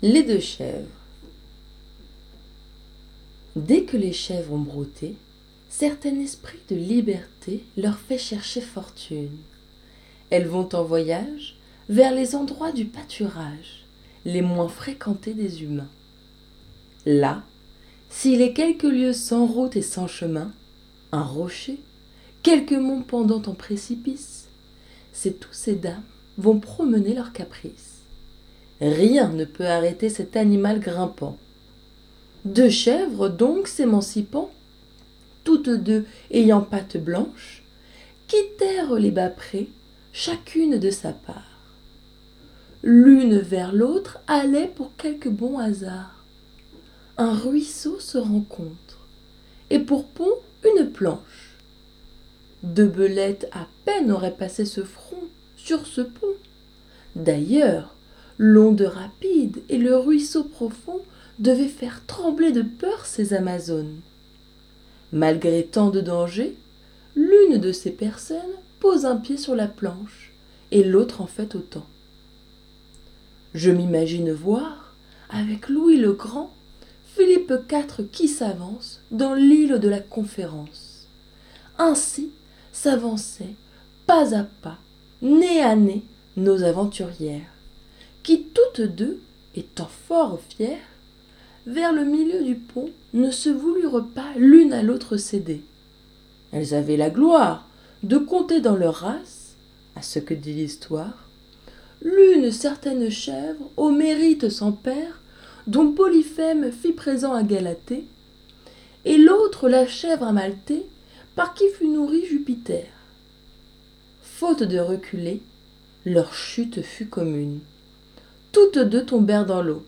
Les deux chèvres. Dès que les chèvres ont brouté, certain esprit de liberté leur fait chercher fortune. Elles vont en voyage vers les endroits du pâturage, les moins fréquentés des humains. Là, s'il est quelques lieues sans route et sans chemin, un rocher, quelques monts pendant en précipice, c'est tous ces dames vont promener leurs caprices. Rien ne peut arrêter cet animal grimpant. Deux chèvres donc s'émancipant, toutes deux ayant pattes blanches, quittèrent les bas prés, chacune de sa part. L'une vers l'autre allait pour quelque bon hasard. Un ruisseau se rencontre, et pour pont une planche. Deux belettes à peine auraient passé ce front sur ce pont. D'ailleurs, l'onde rapide et le ruisseau profond devaient faire trembler de peur ces amazones. Malgré tant de dangers l'une de ces personnes pose un pied sur la planche et l'autre en fait autant je m'imagine voir avec louis le grand philippe iv qui s'avance dans l'île de la conférence. Ainsi s'avançaient pas à pas nez à nez nos aventurières qui toutes deux étant fort fières vers le milieu du pont ne se voulurent pas l'une à l'autre céder. Elles avaient la gloire de compter dans leur race à ce que dit l'histoire l'une certaine chèvre au mérite sans père dont polyphème fit présent à galatée et l'autre la chèvre amaltée par qui fut nourri jupiter. Faute de reculer leur chute fut commune toutes deux tombèrent dans l'eau.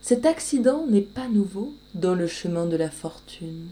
Cet accident n'est pas nouveau dans le chemin de la fortune.